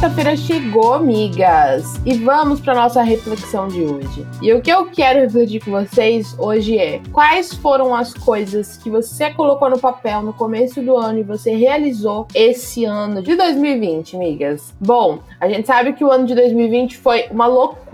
Quarta-feira chegou, amigas, e vamos para nossa reflexão de hoje. E o que eu quero refletir com vocês hoje é: quais foram as coisas que você colocou no papel no começo do ano e você realizou esse ano de 2020, amigas? Bom, a gente sabe que o ano de 2020 foi uma loucura,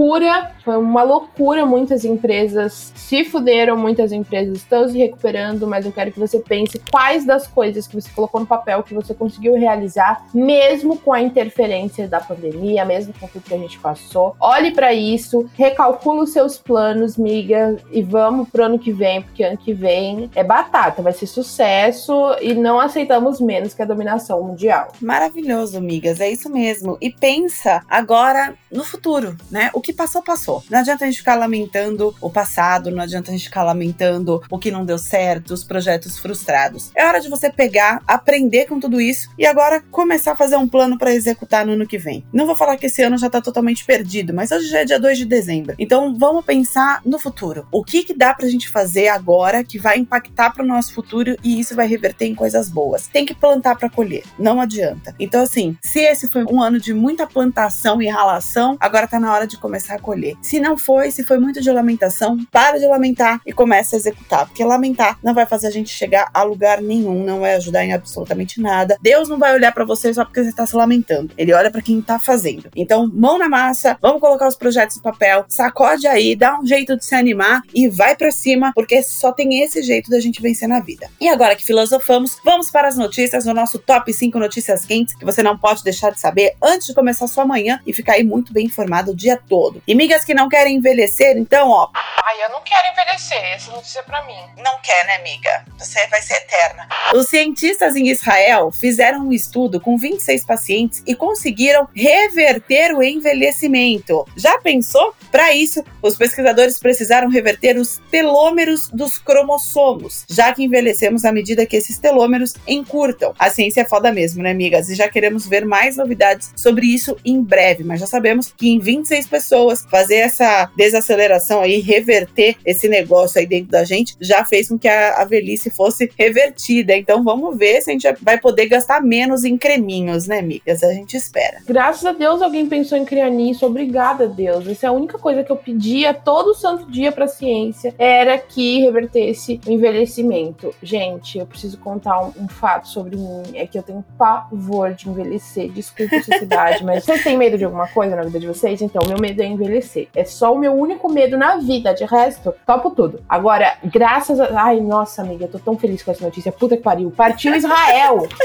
foi uma loucura. Muitas empresas se fuderam, muitas empresas estão se recuperando, mas eu quero que você pense quais das coisas que você colocou no papel que você conseguiu realizar, mesmo com a interferência da pandemia, mesmo com tudo que a gente passou. Olhe para isso, recalcule os seus planos, miga, e vamos pro ano que vem, porque ano que vem é batata, vai ser sucesso e não aceitamos menos que a dominação mundial. Maravilhoso, migas, é isso mesmo. E pensa agora no futuro, né? O que passou, passou. Não adianta a gente ficar lamentando o passado, não adianta a gente ficar lamentando o que não deu certo, os projetos frustrados. É hora de você pegar, aprender com tudo isso e agora começar a fazer um plano para executar no ano que vem. Não vou falar que esse ano já tá totalmente perdido, mas hoje já é dia 2 de dezembro. Então vamos pensar no futuro. O que que dá pra gente fazer agora que vai impactar pro nosso futuro e isso vai reverter em coisas boas? Tem que plantar para colher, não adianta. Então assim, se esse foi um ano de muita plantação e ralação, agora tá na hora de começar a colher. Se não foi, se foi muito de lamentação, para de lamentar e começa a executar, porque lamentar não vai fazer a gente chegar a lugar nenhum, não vai ajudar em absolutamente nada. Deus não vai olhar para você só porque você tá se lamentando. Ele olha para quem tá fazendo. Então, mão na massa, vamos colocar os projetos no papel, sacode aí, dá um jeito de se animar e vai para cima, porque só tem esse jeito da gente vencer na vida. E agora que filosofamos, vamos para as notícias, no nosso top 5 notícias quentes que você não pode deixar de saber antes de começar sua manhã e ficar aí muito bem informado o dia todo. E migas que não querem envelhecer, então, ó. Ai, eu não quero envelhecer, essa notícia é pra mim. Não quer, né, amiga? Você vai ser eterna. Os cientistas em Israel fizeram um estudo com 26 pacientes e conseguiram reverter o envelhecimento. Já pensou? Para isso, os pesquisadores precisaram reverter os telômeros dos cromossomos, já que envelhecemos à medida que esses telômeros encurtam. A ciência é foda mesmo, né, amigas? E já queremos ver mais novidades sobre isso em breve, mas já sabemos que em 26 pessoas fazer essa desaceleração aí, reverter esse negócio aí dentro da gente, já fez com que a, a velhice fosse revertida. Então vamos ver se a gente vai poder gastar menos em creminhos, né, amigas? A gente espera. Graças a Deus alguém pensou em criar nisso. Obrigada, Deus. Essa é a única coisa que eu pedia todo santo dia pra ciência era que revertesse o envelhecimento. Gente, eu preciso contar um, um fato sobre mim. É que eu tenho pavor de envelhecer. Desculpa a sociedade, mas vocês têm medo de alguma coisa na vida de vocês? Então, meu medo é envelhecer. É só o meu único medo na vida. De resto, topo tudo. Agora, graças a. Ai, nossa, amiga, eu tô tão feliz com essa notícia. Puta que pariu. Partiu Israel!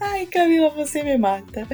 Ai, Camila, você me mata.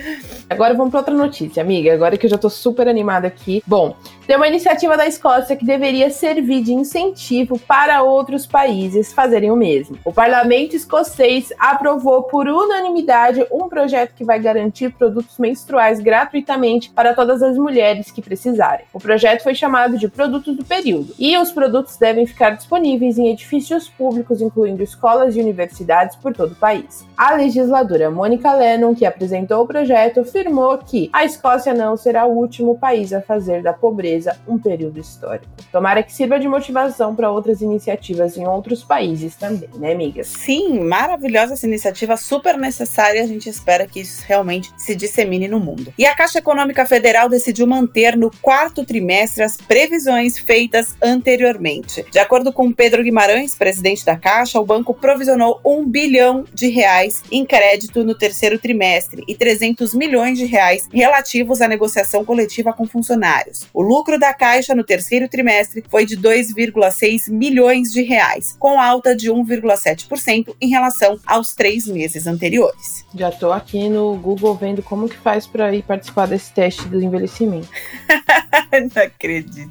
Agora vamos para outra notícia, amiga. Agora que eu já tô super animada aqui. Bom, tem uma iniciativa da Escócia que deveria servir de incentivo para outros países fazerem o mesmo. O parlamento escocês aprovou por unanimidade um projeto que vai garantir produtos menstruais gratuitamente para todas as mulheres que precisarem. O projeto foi chamado de Produtos do Período e os produtos devem ficar disponíveis em edifícios públicos, incluindo escolas e universidades por todo o país. A legisladora Mônica Lennon, que apresentou o projeto, afirmou que a Escócia não será o último país a fazer da pobreza um período histórico. Tomara que sirva de motivação para outras iniciativas em outros países também, né, amigas? Sim, maravilhosa essa iniciativa, super necessária. A gente espera que isso realmente se dissemine no mundo. E a Caixa Econômica Federal decidiu manter no quarto trimestre as previsões feitas anteriormente. De acordo com Pedro Guimarães, presidente da Caixa, o banco provisionou um bilhão de reais em crédito no terceiro trimestre e 300 milhões de reais relativos à negociação coletiva com funcionários. O lucro lucro da Caixa no terceiro trimestre foi de 2,6 milhões de reais, com alta de 1,7% em relação aos três meses anteriores. Já tô aqui no Google vendo como que faz para ir participar desse teste do envelhecimento. Não acredito.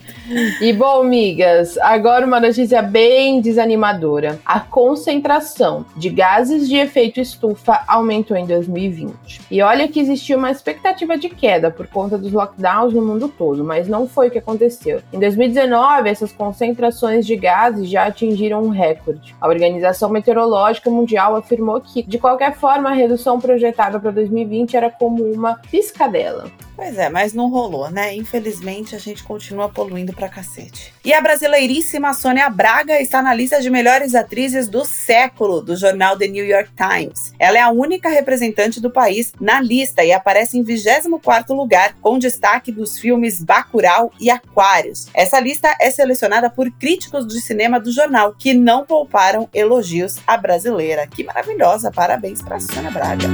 E bom, amigas, agora uma notícia bem desanimadora. A concentração de gases de efeito estufa aumentou em 2020. E olha que existia uma expectativa de queda por conta dos lockdowns no mundo todo, mas não foi o que aconteceu. Em 2019, essas concentrações de gases já atingiram um recorde. A Organização Meteorológica Mundial afirmou que, de qualquer forma, a redução projetada para 2020 era como uma piscadela. Pois é, mas não rolou, né? Infelizmente a gente continua poluindo pra cacete. E a brasileiríssima Sônia Braga está na lista de melhores atrizes do século do jornal The New York Times. Ela é a única representante do país na lista e aparece em 24º lugar, com destaque dos filmes Bacurau e Aquários. Essa lista é selecionada por críticos de cinema do jornal, que não pouparam elogios à brasileira. Que maravilhosa! Parabéns para Sônia Braga.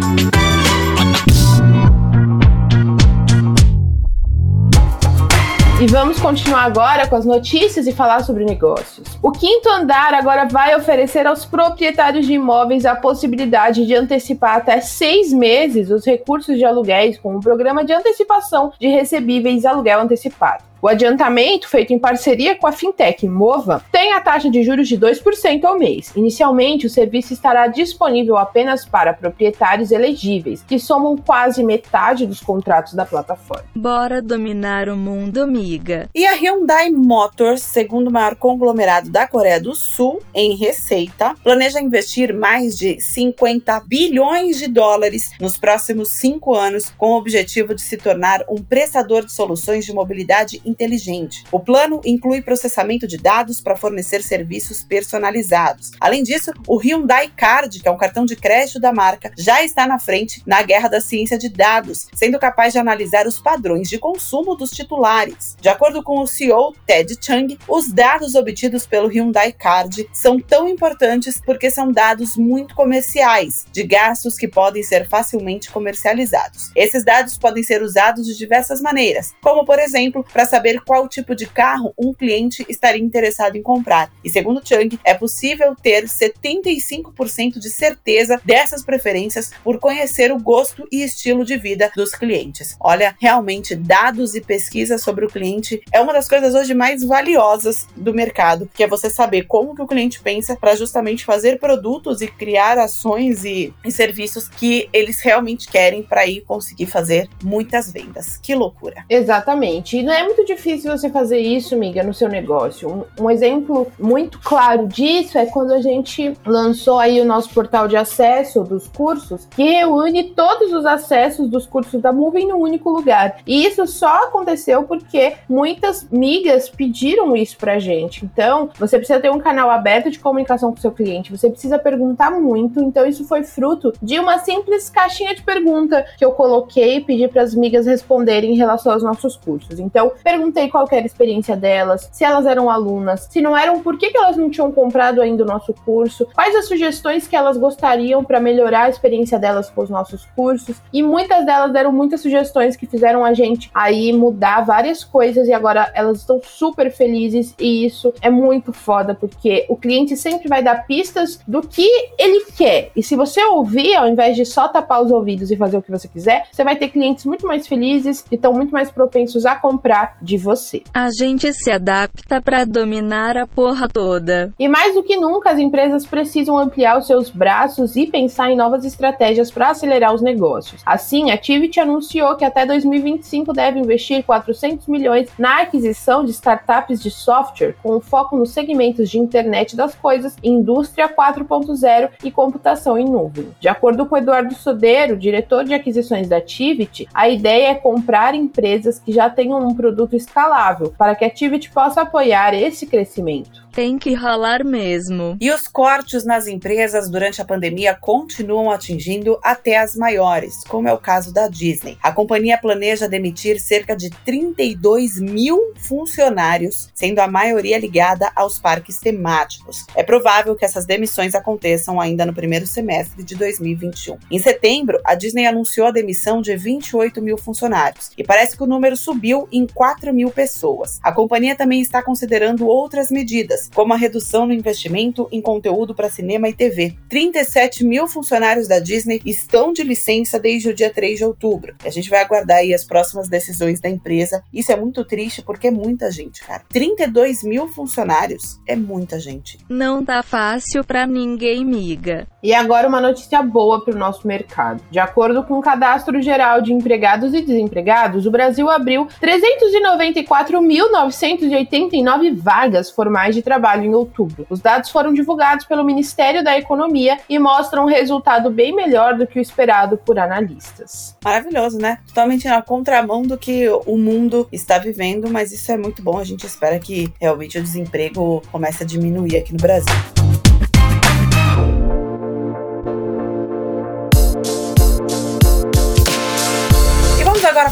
E vamos continuar agora com as notícias e falar sobre negócios. O quinto andar agora vai oferecer aos proprietários de imóveis a possibilidade de antecipar até seis meses os recursos de aluguéis com um programa de antecipação de recebíveis aluguel antecipado. O adiantamento, feito em parceria com a fintech Mova, tem a taxa de juros de 2% ao mês. Inicialmente, o serviço estará disponível apenas para proprietários elegíveis, que somam quase metade dos contratos da plataforma. Bora dominar o mundo, amiga. E a Hyundai Motors, segundo o maior conglomerado da Coreia do Sul em receita, planeja investir mais de 50 bilhões de dólares nos próximos cinco anos, com o objetivo de se tornar um prestador de soluções de mobilidade inteligente. O plano inclui processamento de dados para fornecer serviços personalizados. Além disso, o Hyundai Card, que é um cartão de crédito da marca, já está na frente na guerra da ciência de dados, sendo capaz de analisar os padrões de consumo dos titulares. De acordo com o CEO Ted Chang, os dados obtidos pelo Hyundai Card são tão importantes porque são dados muito comerciais, de gastos que podem ser facilmente comercializados. Esses dados podem ser usados de diversas maneiras, como por exemplo, para saber saber qual tipo de carro um cliente estaria interessado em comprar. E segundo Chang, é possível ter 75% de certeza dessas preferências por conhecer o gosto e estilo de vida dos clientes. Olha, realmente dados e pesquisa sobre o cliente é uma das coisas hoje mais valiosas do mercado, que é você saber como que o cliente pensa para justamente fazer produtos e criar ações e, e serviços que eles realmente querem para ir conseguir fazer muitas vendas. Que loucura. Exatamente. E não é muito difícil você fazer isso, amiga, no seu negócio. Um, um, exemplo muito claro disso é quando a gente lançou aí o nosso portal de acesso dos cursos, que reúne todos os acessos dos cursos da Moving no único lugar. E isso só aconteceu porque muitas migas pediram isso pra gente. Então, você precisa ter um canal aberto de comunicação com seu cliente, você precisa perguntar muito. Então, isso foi fruto de uma simples caixinha de pergunta que eu coloquei e pedi para as migas responderem em relação aos nossos cursos. Então, perguntei qual era a experiência delas, se elas eram alunas, se não eram, por que, que elas não tinham comprado ainda o nosso curso, quais as sugestões que elas gostariam para melhorar a experiência delas com os nossos cursos. E muitas delas deram muitas sugestões que fizeram a gente aí mudar várias coisas e agora elas estão super felizes e isso é muito foda porque o cliente sempre vai dar pistas do que ele quer. E se você ouvir, ao invés de só tapar os ouvidos e fazer o que você quiser, você vai ter clientes muito mais felizes e estão muito mais propensos a comprar de você. A gente se adapta para dominar a porra toda. E mais do que nunca, as empresas precisam ampliar os seus braços e pensar em novas estratégias para acelerar os negócios. Assim, a Activity anunciou que até 2025 deve investir 400 milhões na aquisição de startups de software com foco nos segmentos de internet das coisas, indústria 4.0 e computação em nuvem. De acordo com Eduardo Sodeiro, diretor de aquisições da Activity, a ideia é comprar empresas que já tenham um produto escalável para que a Activity possa apoiar esse crescimento. Tem que ralar mesmo. E os cortes nas empresas durante a pandemia continuam atingindo até as maiores, como é o caso da Disney. A companhia planeja demitir cerca de 32 mil funcionários, sendo a maioria ligada aos parques temáticos. É provável que essas demissões aconteçam ainda no primeiro semestre de 2021. Em setembro, a Disney anunciou a demissão de 28 mil funcionários e parece que o número subiu em 4 mil pessoas. A companhia também está considerando outras medidas, como a redução no investimento em conteúdo para cinema e TV. 37 mil funcionários da Disney estão de licença desde o dia 3 de outubro. A gente vai aguardar aí as próximas decisões da empresa. Isso é muito triste porque é muita gente, cara. 32 mil funcionários é muita gente. Não tá fácil pra ninguém, miga. E agora uma notícia boa para o nosso mercado. De acordo com o Cadastro Geral de Empregados e Desempregados, o Brasil abriu 394.989 vagas formais de trabalho em outubro. Os dados foram divulgados pelo Ministério da Economia e mostram um resultado bem melhor do que o esperado por analistas. Maravilhoso, né? Totalmente na contramão do que o mundo está vivendo, mas isso é muito bom. A gente espera que realmente o desemprego comece a diminuir aqui no Brasil.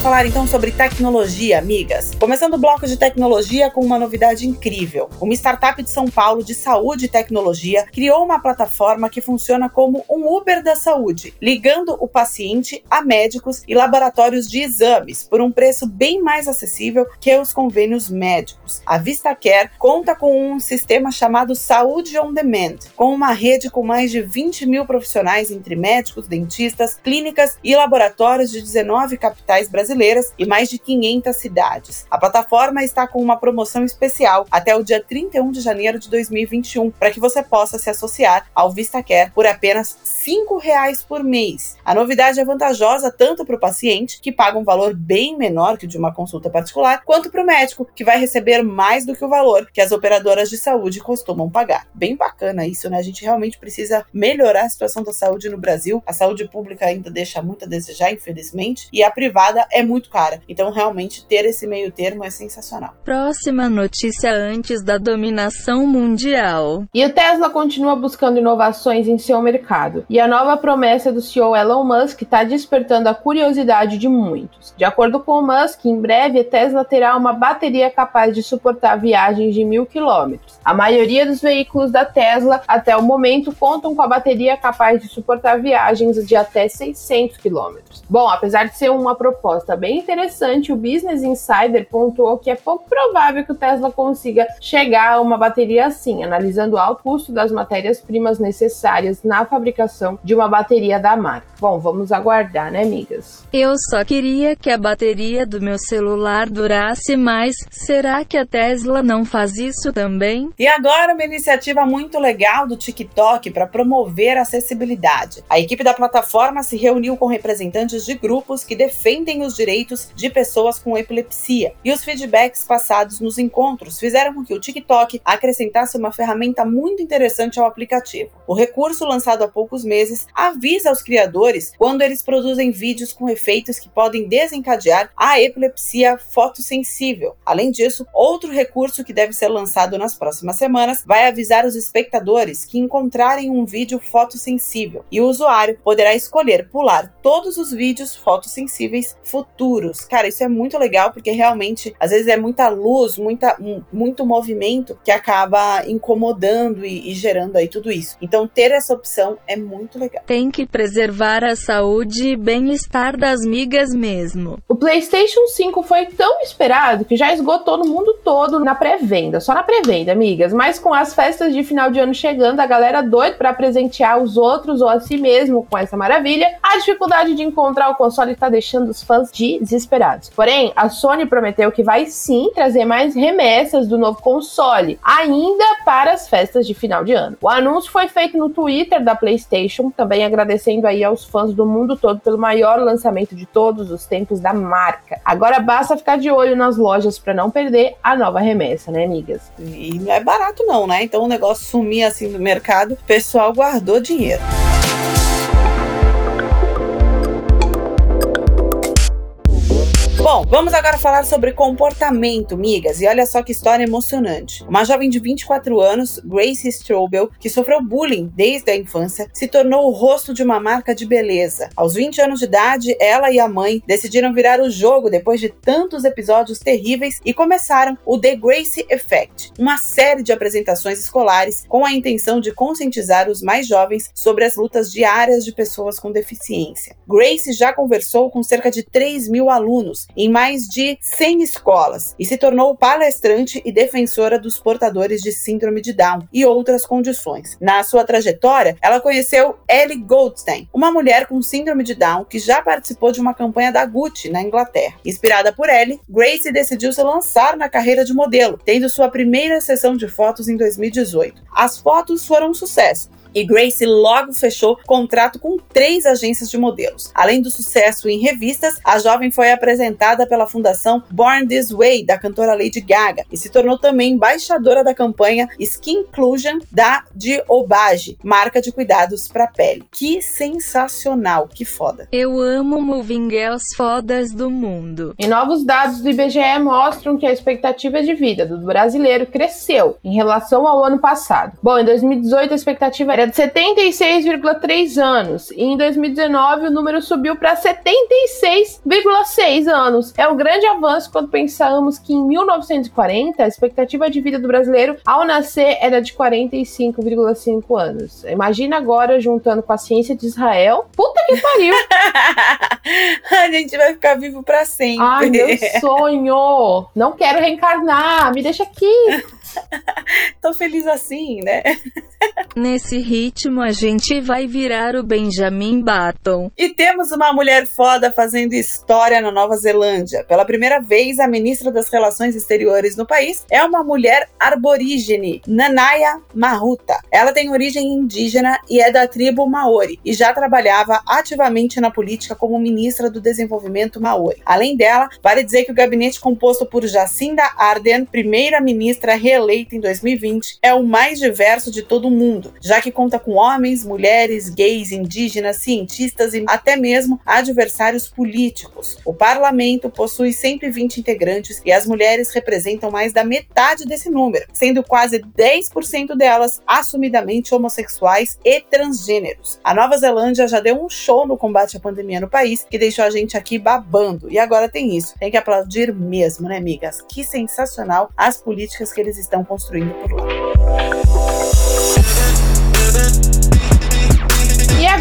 Falar então sobre tecnologia, amigas. Começando o bloco de tecnologia com uma novidade incrível. Uma startup de São Paulo de saúde e tecnologia criou uma plataforma que funciona como um Uber da saúde, ligando o paciente a médicos e laboratórios de exames por um preço bem mais acessível que os convênios médicos. A VistaCare conta com um sistema chamado Saúde On Demand, com uma rede com mais de 20 mil profissionais entre médicos, dentistas, clínicas e laboratórios de 19 capitais brasileiras e mais de 500 cidades. A plataforma está com uma promoção especial até o dia 31 de janeiro de 2021 para que você possa se associar ao VistaCare por apenas R$ reais por mês. A novidade é vantajosa tanto para o paciente, que paga um valor bem menor que o de uma consulta particular, quanto para o médico, que vai receber mais do que o valor que as operadoras de saúde costumam pagar. Bem bacana isso, né? A gente realmente precisa melhorar a situação da saúde no Brasil. A saúde pública ainda deixa muito a desejar, infelizmente, e a privada é muito cara. Então, realmente, ter esse meio termo é sensacional. Próxima notícia antes da dominação mundial. E o Tesla continua buscando inovações em seu mercado. E a nova promessa do CEO Elon Musk está despertando a curiosidade de muitos. De acordo com o Musk, em breve a Tesla terá uma bateria capaz de suportar viagens de mil quilômetros. A maioria dos veículos da Tesla, até o momento, contam com a bateria capaz de suportar viagens de até 600 quilômetros. Bom, apesar de ser uma proposta proposta bem interessante, o Business Insider pontuou que é pouco provável que o Tesla consiga chegar a uma bateria assim, analisando o alto custo das matérias-primas necessárias na fabricação de uma bateria da marca. Bom, vamos aguardar, né, amigas? Eu só queria que a bateria do meu celular durasse mais. Será que a Tesla não faz isso também? E agora uma iniciativa muito legal do TikTok para promover a acessibilidade. A equipe da plataforma se reuniu com representantes de grupos que defendem os direitos de pessoas com epilepsia. E os feedbacks passados nos encontros fizeram com que o TikTok acrescentasse uma ferramenta muito interessante ao aplicativo. O recurso, lançado há poucos meses, avisa aos criadores quando eles produzem vídeos com efeitos que podem desencadear a epilepsia fotossensível. Além disso, outro recurso que deve ser lançado nas próximas semanas vai avisar os espectadores que encontrarem um vídeo fotossensível e o usuário poderá escolher pular todos os vídeos fotossensíveis futuros. Cara, isso é muito legal porque realmente às vezes é muita luz, muita, muito movimento que acaba incomodando e, e gerando aí tudo isso. Então ter essa opção é muito legal. Tem que preservar a saúde e bem-estar das migas mesmo. O PlayStation 5 foi tão esperado que já esgotou no mundo todo na pré-venda, só na pré-venda, amigas. Mas com as festas de final de ano chegando, a galera doida para presentear os outros ou a si mesmo com essa maravilha, a dificuldade de encontrar o console tá deixando os fãs de desesperados. Porém, a Sony prometeu que vai sim trazer mais remessas do novo console, ainda para as festas de final de ano. O anúncio foi feito no Twitter da PlayStation, também agradecendo aí aos fãs do mundo todo pelo maior lançamento de todos os tempos da marca. Agora basta ficar de olho nas lojas para não perder a nova remessa, né, amigas? E não é barato não, né? Então o negócio sumir assim do mercado, o pessoal guardou dinheiro. Bom, vamos agora falar sobre comportamento, migas. E olha só que história emocionante. Uma jovem de 24 anos, Grace Strobel, que sofreu bullying desde a infância, se tornou o rosto de uma marca de beleza. Aos 20 anos de idade, ela e a mãe decidiram virar o jogo depois de tantos episódios terríveis e começaram o The Grace Effect, uma série de apresentações escolares com a intenção de conscientizar os mais jovens sobre as lutas diárias de pessoas com deficiência. Grace já conversou com cerca de 3 mil alunos em mais de 100 escolas e se tornou palestrante e defensora dos portadores de síndrome de Down e outras condições. Na sua trajetória, ela conheceu Ellie Goldstein, uma mulher com síndrome de Down que já participou de uma campanha da Gucci na Inglaterra. Inspirada por Ellie, Grace decidiu se lançar na carreira de modelo, tendo sua primeira sessão de fotos em 2018. As fotos foram um sucesso e Grace logo fechou contrato com três agências de modelos. Além do sucesso em revistas, a jovem foi apresentada pela fundação Born This Way da cantora Lady Gaga e se tornou também embaixadora da campanha Skin Inclusion da Diobage, marca de cuidados para pele. Que sensacional, que foda. Eu amo Moving Girls fodas do mundo. E novos dados do IBGE mostram que a expectativa de vida do brasileiro cresceu em relação ao ano passado. Bom, em 2018 a expectativa era era de 76,3 anos e em 2019 o número subiu para 76,6 anos. É um grande avanço quando pensamos que em 1940 a expectativa de vida do brasileiro ao nascer era de 45,5 anos. Imagina agora juntando com a ciência de Israel. Puta que pariu! a gente vai ficar vivo para sempre. Ai, meu sonho! Não quero reencarnar, me deixa aqui. Tô feliz assim, né? Nesse ritmo a gente vai virar o Benjamin Button. E temos uma mulher foda fazendo história na Nova Zelândia. Pela primeira vez, a ministra das Relações Exteriores no país é uma mulher arborígene, Nanaya Mahuta. Ela tem origem indígena e é da tribo Maori e já trabalhava ativamente na política como ministra do Desenvolvimento Maori. Além dela, vale dizer que o gabinete composto por Jacinda Ardern, primeira-ministra reeleita em 2020, é o mais diverso de todo o mundo, já que conta com homens, mulheres, gays, indígenas, cientistas e até mesmo adversários políticos. O parlamento possui 120 integrantes e as mulheres representam mais da metade desse número, sendo quase 10% delas assumidamente homossexuais e transgêneros. A Nova Zelândia já deu um show no combate à pandemia no país que deixou a gente aqui babando. E agora tem isso. Tem que aplaudir mesmo, né, amigas? Que sensacional as políticas que eles estão construindo por lá. E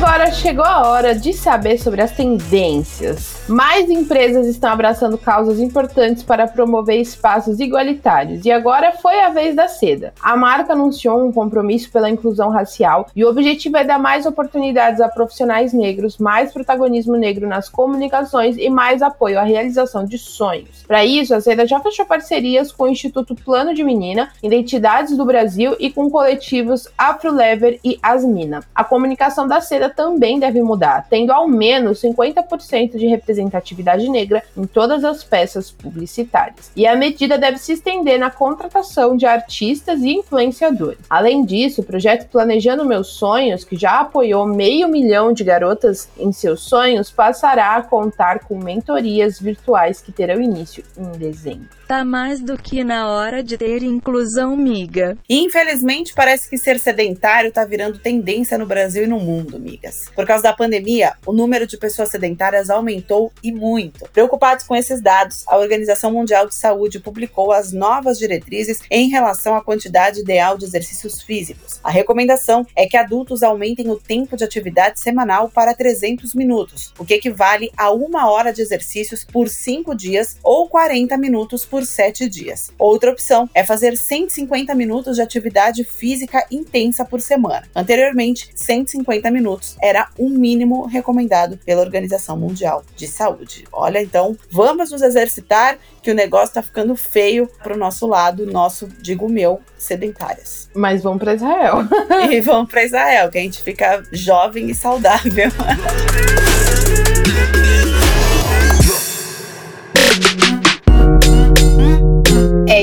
agora chegou a hora de saber sobre as tendências. Mais empresas estão abraçando causas importantes para promover espaços igualitários, e agora foi a vez da Seda. A marca anunciou um compromisso pela inclusão racial e o objetivo é dar mais oportunidades a profissionais negros, mais protagonismo negro nas comunicações e mais apoio à realização de sonhos. Para isso, a Seda já fechou parcerias com o Instituto Plano de Menina, Identidades do Brasil e com coletivos Afrolever e Asmina. A comunicação da Seda também deve mudar, tendo ao menos 50% de representatividade negra em todas as peças publicitárias. E a medida deve se estender na contratação de artistas e influenciadores. Além disso, o projeto Planejando Meus Sonhos, que já apoiou meio milhão de garotas em seus sonhos, passará a contar com mentorias virtuais que terão início em dezembro. Tá mais do que na hora de ter inclusão, miga. Infelizmente, parece que ser sedentário tá virando tendência no Brasil e no mundo, migas. Por causa da pandemia, o número de pessoas sedentárias aumentou e muito. Preocupados com esses dados, a Organização Mundial de Saúde publicou as novas diretrizes em relação à quantidade ideal de exercícios físicos. A recomendação é que adultos aumentem o tempo de atividade semanal para 300 minutos, o que equivale a uma hora de exercícios por cinco dias ou 40 minutos por sete dias. Outra opção é fazer 150 minutos de atividade física intensa por semana. Anteriormente, 150 minutos era o mínimo recomendado pela Organização Mundial de Saúde. Olha, então, vamos nos exercitar que o negócio tá ficando feio pro nosso lado, nosso, digo meu, sedentárias. Mas vamos para Israel. e vamos para Israel, que a gente fica jovem e saudável.